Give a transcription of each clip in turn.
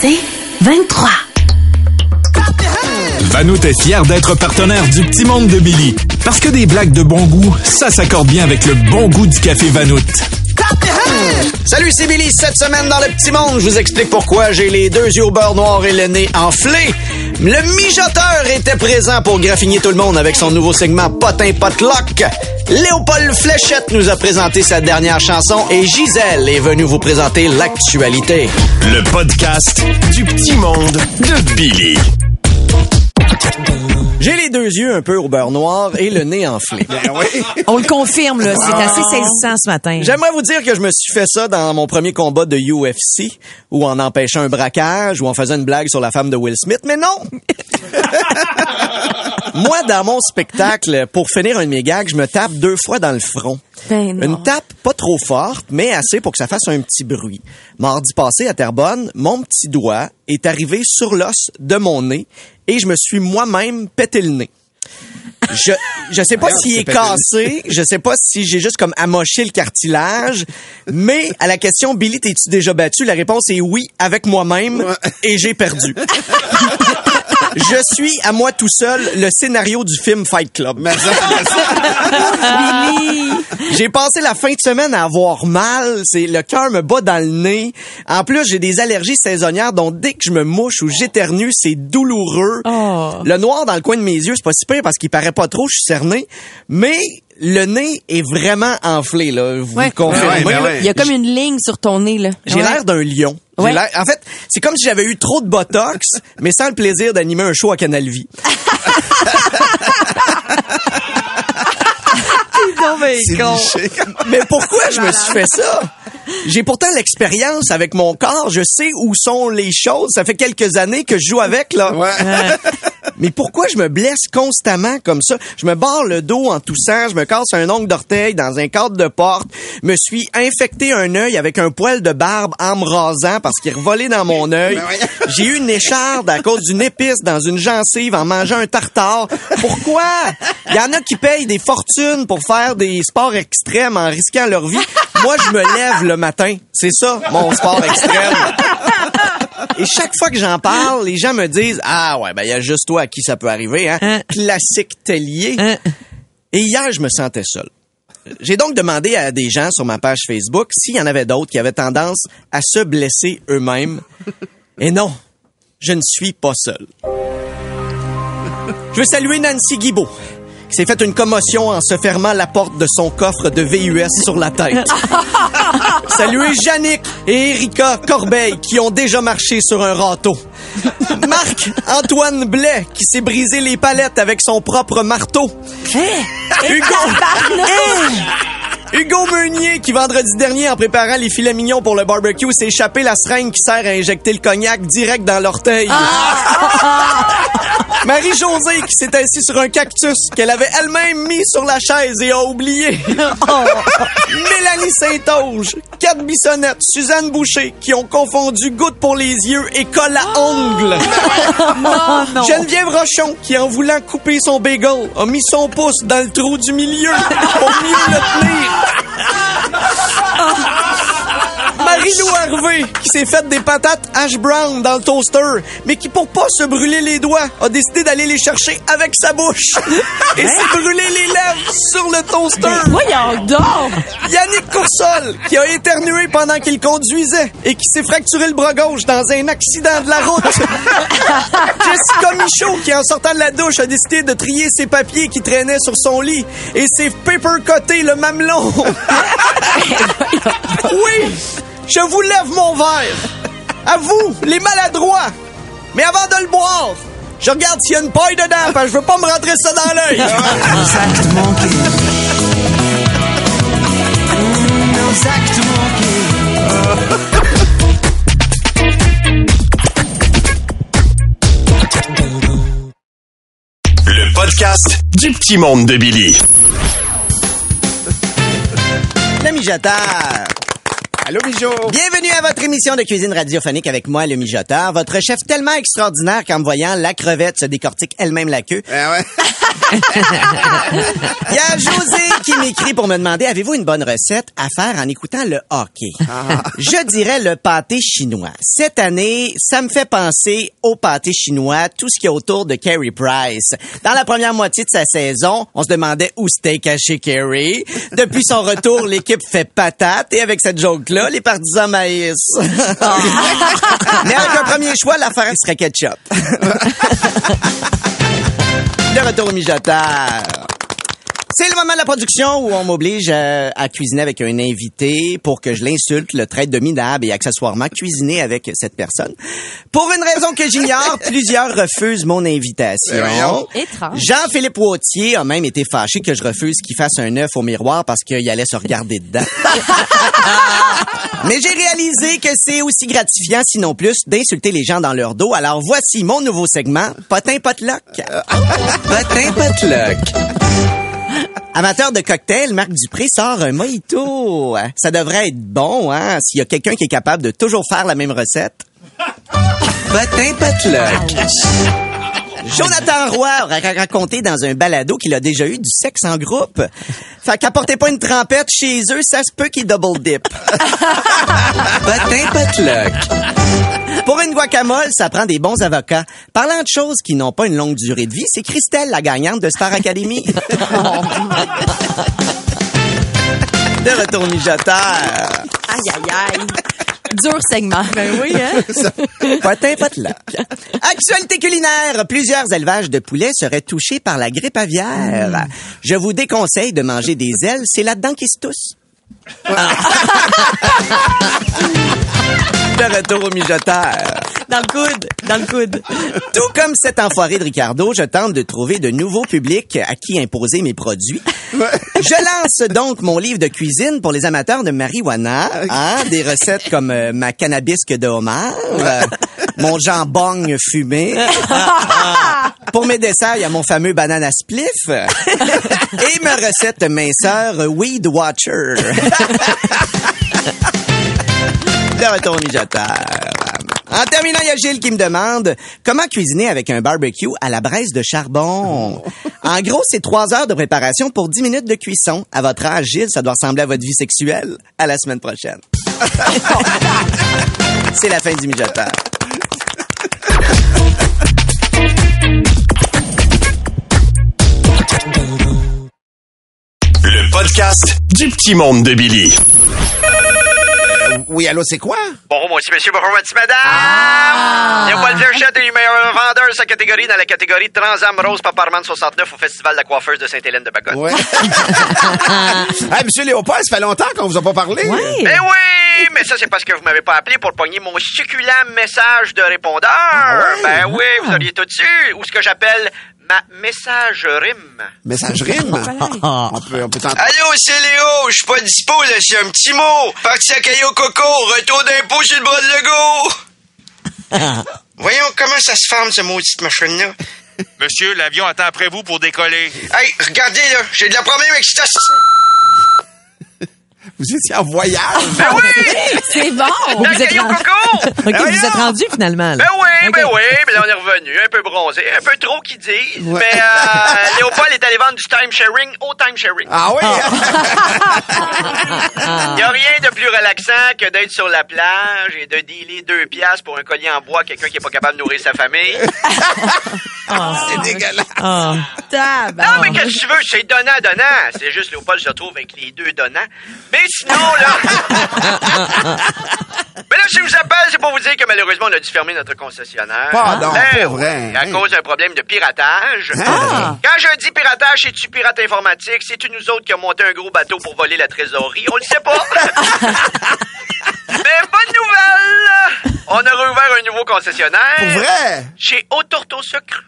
C'est 23. Vanout est fier d'être partenaire du Petit Monde de Billy. Parce que des blagues de bon goût, ça s'accorde bien avec le bon goût du café Vanout. Salut, c'est Billy. Cette semaine dans le petit monde, je vous explique pourquoi j'ai les deux yeux au beurre noir et le nez enflé. Le mijoteur était présent pour graffiner tout le monde avec son nouveau segment Potin Potluck. Léopold Fléchette nous a présenté sa dernière chanson et Gisèle est venue vous présenter l'actualité. Le podcast du Petit Monde de Billy. J'ai les deux yeux un peu au beurre noir et le nez enflé. On le confirme, là. C'est assez saisissant ce matin. J'aimerais vous dire que je me suis fait ça dans mon premier combat de UFC, ou en empêchant un braquage, ou en faisant une blague sur la femme de Will Smith, mais non! Moi, dans mon spectacle, pour finir un de mes gags, je me tape deux fois dans le front. Ben non. Une tape pas trop forte, mais assez pour que ça fasse un petit bruit. Mardi passé, à Terrebonne, mon petit doigt est arrivé sur l'os de mon nez et je me suis moi-même pété le nez. Je, je sais pas s'il est cassé, je sais pas si j'ai juste comme amoché le cartilage, mais à la question Billy, t'es-tu déjà battu? La réponse est oui, avec moi-même, et j'ai perdu. je suis à moi tout seul le scénario du film Fight Club. J'ai passé la fin de semaine à avoir mal, c'est le cœur me bat dans le nez. En plus, j'ai des allergies saisonnières donc dès que je me mouche ou j'éternue, c'est douloureux. Oh. Le noir dans le coin de mes yeux, c'est pas si pire parce qu'il paraît pas trop, je suis cerné, mais le nez est vraiment enflé là, vous Ouais. confirmez? Ouais, ben ouais. Il y a comme une ligne sur ton nez, là. J'ai Ouais. l'air d'un lion. J'ai Ouais. l'air- En fait, c'est comme si j'avais eu trop de botox, mais sans le plaisir d'animer un show à Canal Vie. Mais pourquoi je me suis fait ça? J'ai pourtant l'expérience avec mon corps. Je sais où sont les choses. Ça fait quelques années que je joue avec, là. Mais pourquoi je me blesse constamment comme ça? Je me barre le dos en toussant, je me casse un ongle d'orteil dans un cadre de porte, me suis infecté un œil avec un poil de barbe en me rasant parce qu'il est revolé dans mon œil. J'ai eu une écharde à cause d'une épice dans une gencive en mangeant un tartare. Pourquoi? Il y en a qui payent des fortunes pour faire des sports extrêmes en risquant leur vie. Moi, je me lève le matin. C'est ça, mon sport extrême. Et chaque fois que j'en parle, les gens me disent Ah ouais, ben il y a juste toi à qui ça peut arriver, hein. Hein. Classique tellier. Hein. Et hier, je me sentais seul. J'ai donc demandé à des gens sur ma page Facebook s'il y en avait d'autres qui avaient tendance à se blesser eux-mêmes. Et non, je ne suis pas seul. Je veux saluer Nancy Guibault, s'est fait une commotion en se fermant la porte de son coffre de VUS sur la tête. Saluer Yannick et Erika Corbeil, qui ont déjà marché sur un râteau. Marc Antoine Blais, qui s'est brisé les palettes avec son propre marteau. Hugo, Hugo Meunier, qui vendredi dernier, en préparant les filets mignons pour le barbecue, s'est échappé la seringue qui sert à injecter le cognac direct dans l'orteil. Marie-Josée, qui s'est assise sur un cactus qu'elle avait elle-même mis sur la chaise et a oublié. Mélanie Saint-Onge, Kat Bissonnette, Suzanne Boucher, qui ont confondu goutte pour les yeux et colle à ongles. Geneviève Rochon, qui en voulant couper son bagel, a mis son pouce dans le trou du milieu pour mieux le tenir. 아. Marie-Lou Harvey, qui s'est fait des patates hash brown dans le toaster, mais qui, pour pas se brûler les doigts, a décidé d'aller les chercher avec sa bouche et s'est brûlé les lèvres sur le toaster. Voyons donc! Yannick Coursol, qui a éternué pendant qu'il conduisait et qui s'est fracturé le bras gauche dans un accident de la route. Jessica Michaud, qui en sortant de la douche a décidé de trier ses papiers qui traînaient sur son lit et s'est paper-coté le mamelon. oui, je vous lève mon verre. À vous, les maladroits. Mais avant de le boire, je regarde s'il y a une paille dedans, parce que je veux pas me rentrer ça dans l'œil. Le podcast du petit monde de Billy. L'ami Allô, Mijo. Bienvenue à votre émission de cuisine radiophonique avec moi, le mijoteur, votre chef tellement extraordinaire qu'en me voyant la crevette se décortique elle-même la queue. Ah ouais. Il y a José qui m'écrit pour me demander avez-vous une bonne recette à faire en écoutant le hockey? Je dirais le pâté chinois. Cette année, ça me fait penser au pâté chinois, tout ce qui est autour de Carey Price. Dans la première moitié de sa saison, on se demandait où c'était caché Carey. Depuis son retour, l'équipe fait patate et avec cette joke-là, les partisans maïs. Mais avec un premier choix, l'affaire serait ketchup. De retour au mijoteur. C'est le moment de la production où on m'oblige à, à cuisiner avec un invité pour que je l'insulte, le traite de minable et accessoirement cuisiner avec cette personne. Pour une raison que j'ignore, plusieurs refusent mon invitation. Étrange. Jean-Philippe Wautier a même été fâché que je refuse qu'il fasse un œuf au miroir parce qu'il allait se regarder dedans. Mais j'ai réalisé que c'est aussi gratifiant, sinon plus, d'insulter les gens dans leur dos. Alors voici mon nouveau segment, Potin Potluck. Potin Potluck. Amateur de cocktail, Marc Dupré sort un mojito. Ça devrait être bon, hein, s'il y a quelqu'un qui est capable de toujours faire la même recette. Potin Potluck. Jonathan Roy aurait raconté dans un balado qu'il a déjà eu du sexe en groupe. Fait qu'apportez pas une trempette chez eux, ça se peut qu'ils double dip. Potin Potluck. Pour une guacamole, ça prend des bons avocats. Parlant de choses qui n'ont pas une longue durée de vie, c'est Christelle, la gagnante de Star Academy. de retour mijoteur. Aïe, aïe, aïe. Dur segment. Ben oui, hein? Potin potluck. Actualité culinaire. Plusieurs élevages de poulets seraient touchés par la grippe aviaire. Je vous déconseille de manger des ailes. C'est là-dedans qu'ils se toussent. de retour au mijoteur. Dans le coude. Dans le coude. Tout comme cet enfoiré de Ricardo, je tente de trouver de nouveaux publics à qui imposer mes produits. Je lance donc mon livre de cuisine pour les amateurs de marijuana. Hein, des recettes comme euh, ma cannabisque de homard, euh, mon jambon fumé. pour mes desserts, il y a mon fameux banana spliff. Et ma recette minceur Weed Watcher. de retour au mijoteur. En terminant, il y a Gilles qui me demande comment cuisiner avec un barbecue à la braise de charbon? En gros, c'est trois heures de préparation pour 10 minutes de cuisson. À votre âge, Gilles, ça doit ressembler à votre vie sexuelle. À la semaine prochaine. c'est la fin du mijoteur. Le podcast du petit monde de Billy. Oui, allô, c'est quoi? Bonjour, moi aussi, monsieur. Bonjour, merci, madame. Ah. Léopold Blanchette est le meilleur vendeur de sa catégorie? Dans la catégorie Transam Rose Paparman 69 au Festival de la coiffeuse de Sainte-Hélène de Bagotte. Ouais. hey, monsieur Léopold, ça fait longtemps qu'on vous a pas parlé. Oui. Eh oui, mais ça, c'est parce que vous m'avez pas appelé pour pogner mon succulent message de répondeur. ouais? Ben oui, vous auriez tout su. Ou ce que j'appelle ma message rime. Message rime? on peut, on peut t'entendre. Allô, c'est Léo. Je suis pas dispo, là. C'est un petit mot. Parti à Caillou Coco. Retour d'impôt sur le bras de Lego. Voyons comment ça se forme, ce maudite machine-là? Monsieur, l'avion attend après vous pour décoller. Hey, regardez, là. J'ai de la problème avec cette... Vous étiez en voyage. Ben oui! C'est bon. Dans Vous êtes rendu-! OK, vous êtes rendu finalement. là. Ben oui, ben oui, ben là on est revenu, un peu bronzé, un peu trop qu'ils disent, mais euh, Léopold est allé vendre du time sharing au time sharing. Ah oui? Il y a rien plus relaxant que d'être sur la plage et de dealer deux piastres pour un collier en bois à quelqu'un qui est pas capable de nourrir sa famille. C'est dégueulasse. Ah. Non, mais qu'est-ce que tu veux? C'est donnant-donnant. C'est juste Léopold se retrouve avec les deux donnants. Mais sinon, là... mais là, si je vous appelle, c'est pour vous dire que malheureusement, on a dû fermer notre concessionnaire. Pardon, Ben pas vrai. oui, À Hein? cause d'un problème de piratage. Ah. Quand je dis piratage, c'est-tu pirate informatique? C'est-tu nous autres qui avons monté un gros bateau pour voler la trésorerie? On le sait pas. Mais bonne nouvelle! On a rouvert un nouveau concessionnaire. Pour vrai? Chez Autourte au sucre.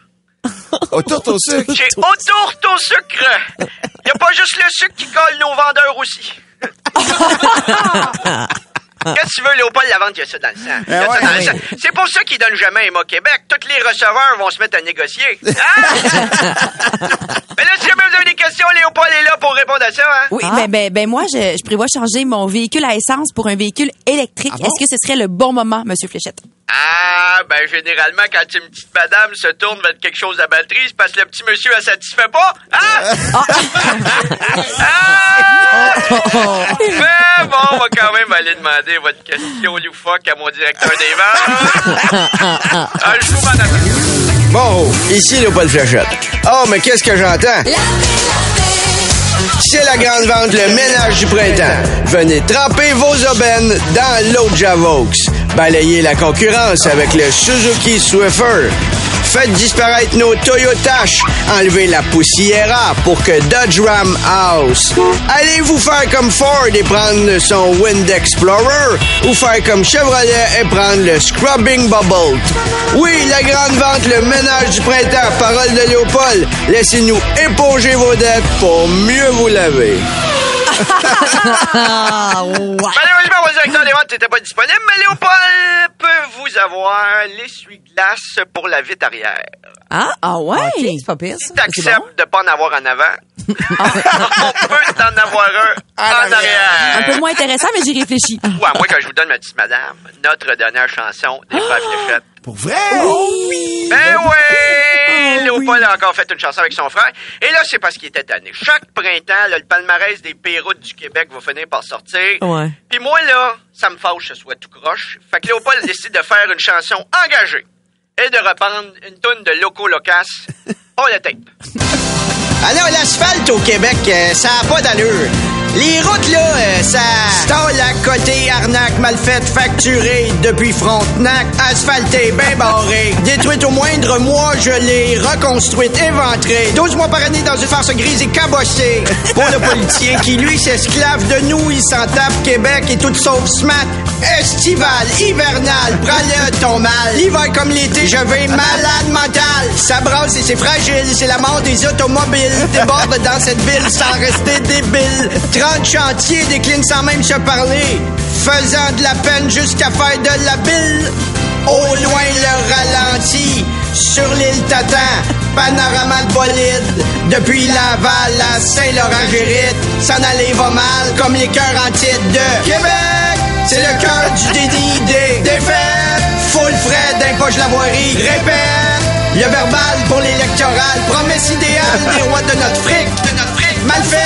Au tourte au sucre? Chez Autourte au sucre. Il a pas juste le sucre qui colle nos vendeurs aussi. Qu'est-ce que tu veux, Léopold Lavente, il y a ça dans le sang. Il y a Ah ça ouais, dans le oui. sang. C'est pour ça qu'il donne jamais un mot Québec. Tous les receveurs vont se mettre à négocier. Hein? Mais là, si jamais vous avez des questions, Léopold est là pour répondre à ça. Hein? Oui, ben, ben, ben moi, je, je prévois changer mon véhicule à essence pour un véhicule électrique. Est-ce que ce serait le bon moment, Monsieur Fléchette? Ah, ben généralement, quand une petite madame se tourne vers quelque chose à batterie, c'est parce que le petit monsieur, elle satisfait pas. Hein? Ah! Mais bon, on va quand même aller demander votre question loufoque à mon directeur des ventes. Ah, je vous m'en. Bon, ici Léopold Fléchette. Oh, mais qu'est-ce que j'entends? C'est la grande vente, le ménage du printemps. Venez tremper vos aubaines dans l'eau de Javox. Balayez la concurrence avec le Suzuki Swiffer. Faites disparaître nos Toyotash. Enlevez la poussière pour que Dodge Ram House. Allez vous faire comme Ford et prendre son Wind Explorer ou faire comme Chevrolet et prendre le Scrubbing Bubble. Oui, la grande vente, le ménage du printemps, parole de Léopold. Laissez-nous éponger vos dettes pour mieux vous laver. Malheureusement, mon directeur des ventes n'était pas disponible, mais Léopold peut vous avoir l'essuie-glace pour la vitre arrière. Ah, ah ouais? Ok. C'est pas pire, ça. Si t'acceptes de pas en avoir en avant, on peut en avoir un en Un arrière. peu moins intéressant, mais j'y réfléchis. Ouais, moi, quand je vous donne ma petite madame, notre dernière chanson des Frères Fléchettes. Pour vrai? Oui. Ben Oh, oui! Léopold a encore fait une chanson avec son frère. Et là, c'est parce qu'il était tanné. Chaque printemps, là, le palmarès des péroutes du Québec va finir par sortir. Ouais. Puis moi, là, ça me fâche que ce soit tout croche. Fait que Léopold décide de faire une chanson engagée et de reprendre une tonne de Loco Locas. Oh, le tape. Ah non, l'asphalte au Québec, euh, ça a pas d'allure. Les routes, là, euh, ça... Stall à côté, arnaque, mal faite, facturée depuis Frontenac, asphaltée, ben barrée. Détruite au moindre mois, je l'ai reconstruite, éventrée. 12 mois par année dans une farce grise et cabossée. Pour le politicien qui, lui, s'esclave de nous, il s'en tape Québec et tout sauf smat. Estival, hivernal, prends-le ton mal. L'hiver comme l'été, je vais malade mental. Ça brasse et c'est fragile, c'est la mort des automobiles. Déborde dans cette ville sans rester débile. 30 chantiers déclinent sans même se parler. Faisant de la peine jusqu'à faire de la bile. Au loin le ralenti. Sur l'île Tatan, panorama de bolide. Depuis Laval à Saint-Laurent-Gérite, s'en aller va mal comme les cœurs en titre de Québec. C'est le cœur du déni des défaites. Full frais d'un poche la voirie. Répète. Le verbal pour l'électoral. Promesse idéale des rois. De notre fric. Mal fait.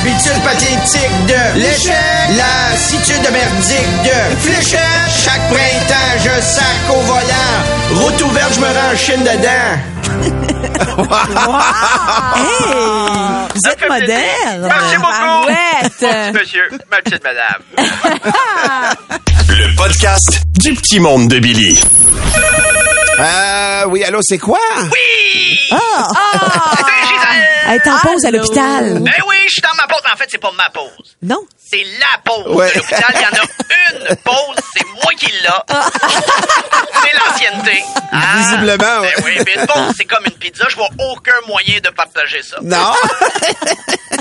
Habitude pathétique de l'échec. Lassitude merdique de fléchette. Chaque printemps, je sac au volant. Route ouverte, je me rends en chine dedans. Hey, vous êtes moderne. Merci beaucoup. Petit monsieur, ma petite madame. Le podcast du petit monde de Billy. Euh, oui, allô, c'est quoi? Oui! Ah. C'est Gisèle! Elle est en pause à l'hôpital. Ben oui, je suis dans ma pause. En fait, c'est pas ma pause. Non. C'est la pause. Ouais. À l'hôpital, il y en a une pause. C'est moi qui l'a. c'est l'ancienneté. Ah. Visiblement, ouais. Ben oui, mais une pause, c'est comme une pizza. Je vois aucun moyen de partager ça. Non?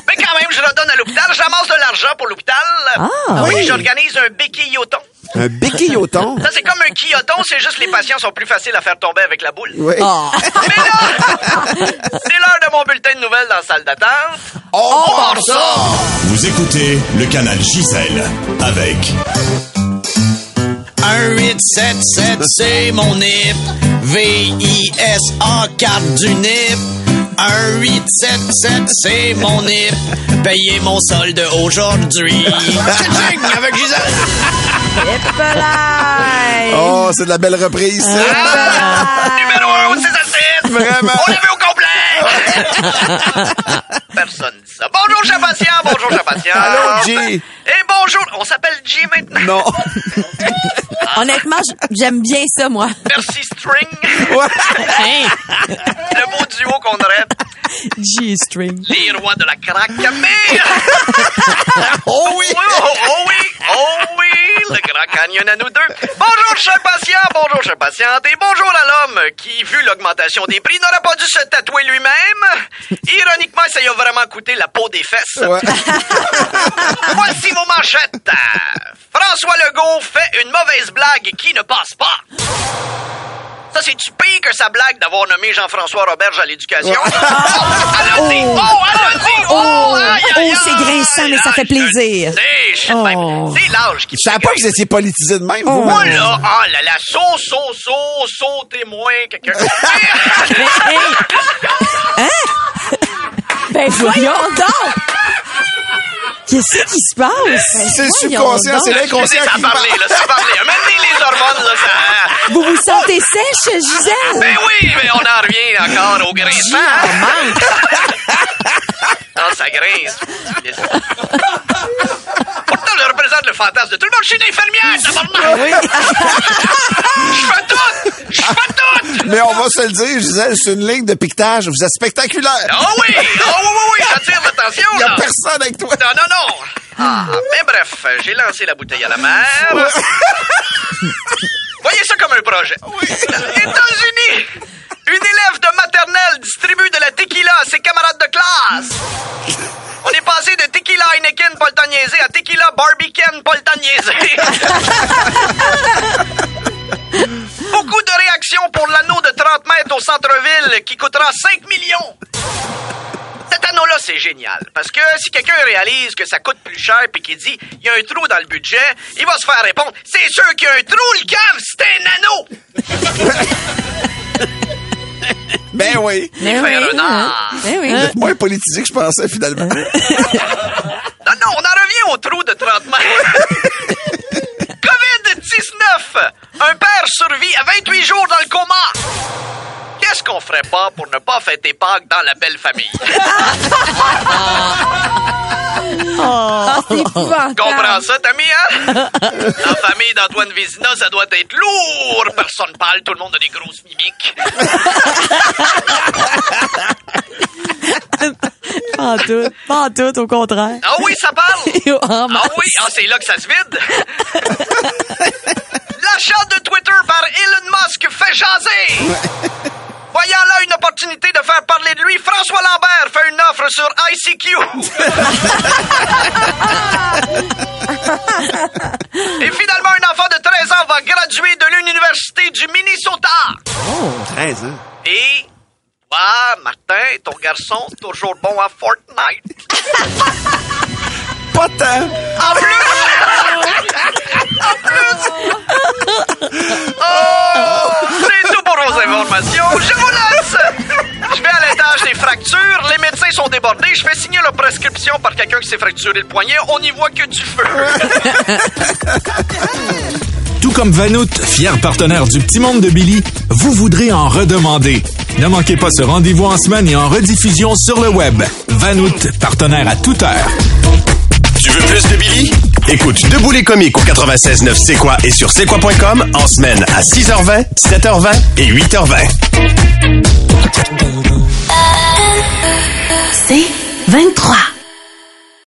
Mais quand même, je redonne à l'hôpital. J'amasse de l'argent pour l'hôpital. Ah. oui. Oui. J'organise un béquilloton. Un béquilloton? Ça, c'est comme un quilloton, c'est juste les patients sont plus faciles à faire tomber avec la boule. Oui. Ah. Mais là, c'est l'heure de mon bulletin de nouvelles dans la salle d'attente. On part ça! Vous écoutez le canal Gisèle avec 1877, c'est mon NIP. V-I-S-A, carte du NIP. 1877, c'est mon NIP. Payez mon solde aujourd'hui. Tching, Avec Gisèle. Oh, c'est de la belle reprise, ça. Numéro 1 au 6 à 7. Vraiment. On l'a vu au complet. Personne dit ça. Bonjour, cher patient. Bonjour, cher patient. Allô, G. Et bonjour. On s'appelle G maintenant. Non. Honnêtement, j'aime bien ça, moi. Merci, String. Ouais. Hein? Le beau duo qu'on aurait. G-string. Les rois de la craque. Mais... Oh oui! Oh, oh oui, oh oui, le grand gagne à nous deux. Bonjour, chers patients, bonjour, chers patientes, et bonjour à l'homme qui, vu l'augmentation des prix, n'aurait pas dû se tatouer lui-même. Ironiquement, ça y a vraiment coûté la peau des fesses. Voici vos François Legault fait une mauvaise blague qui ne passe pas. Ça, c'est-tu pire que sa blague d'avoir nommé Jean-François Roberge à l'éducation? Oh, elle a dit! Oh, elle a dit! Oh, aïe, oh, aïe, c'est grinçant, mais ça fait plaisir. C'est shit, Oh. C'est l'âge qui Je savais pas que vous étiez politisé de même, vous. Oh là, ah là là, saut, saut, saut, saut témoin, quelqu'un. Ben voyons donc! Qu'est-ce qui se passe? C'est le subconscient, c'est l'inconscient Ça parlé, là, ça a parlé. Maintenant, les hormones, là, ça... Vous vous sentez sèche, Gisèle? Ben oui, mais on en revient encore au grinçant. Ah, ça grince. Pourtant, je représente le fantasme de tout le monde. Je suis une infirmière, tabarnak! Je fais tout! Je fais tout! Mais on va se le dire, Gisèle, c'est une ligne de piquetage. Vous êtes spectaculaire. Ah oui! Ah oui, oui, oui, j'attire l'attention, Il y a là. personne avec toi. Non, non, non. Ah, mais bref, j'ai lancé la bouteille à la mer. Voyez ça comme un projet. États-Unis! Une élève de maternelle distribue de la tequila à ses camarades de classe. On est passé de tequila Heineken niaiser à tequila Barbican pas Beaucoup de réactions pour l'anneau de 30 mètres au centre-ville qui coûtera 5 millions. Cet anneau-là, c'est génial. Parce que si quelqu'un réalise que ça coûte plus cher puis qu'il dit il y a un trou dans le budget, il va se faire répondre c'est sûr qu'il y a un trou, le cave, c'était un anneau! Ben oui. Ben oui, art. ben oui. Vous êtes moins politisé que je pensais, finalement. Non, non, on en revient au trou ferait pas pour ne pas fêter Pâques dans la belle famille? C'est épouvantable. Comprends ça, Tammy, hein? La famille d'Antoine Vézina, ça doit être lourd. Personne parle, tout le monde a des grosses mimiques. Pas en tout. Pas en tout, au contraire. Ah oui, ça parle? Masse. Ah oui, ah, c'est là que ça se vide. L'achat de Twitter par Elon Musk fait jaser. Voyant là une opportunité de faire parler de lui, François Lambert offre sur ICQ. Et finalement, un enfant de 13 ans va graduer de l'Université du Minnesota. 13 ans. Et toi, Martin, ton garçon, toujours bon à Fortnite. Pas tant. En plus! en plus! Oh! C'est tout pour vos informations. Je vous laisse! Je vais à l'étage des fractures. Les Je fais signer leur prescription par quelqu'un qui s'est fracturé le poignet. On n'y voit que du feu. Tout comme Vanout, fier partenaire du Petit Monde de Billy, vous voudrez en redemander. Ne manquez pas ce rendez-vous en semaine et en rediffusion sur le web. Vanout, partenaire à toute heure. Tu veux plus de Billy? Écoute Debout les comiques au 96.9 C'est quoi et sur c'est quoi.com en semaine à 6h20, 7h20 et 8h20. C'est 23.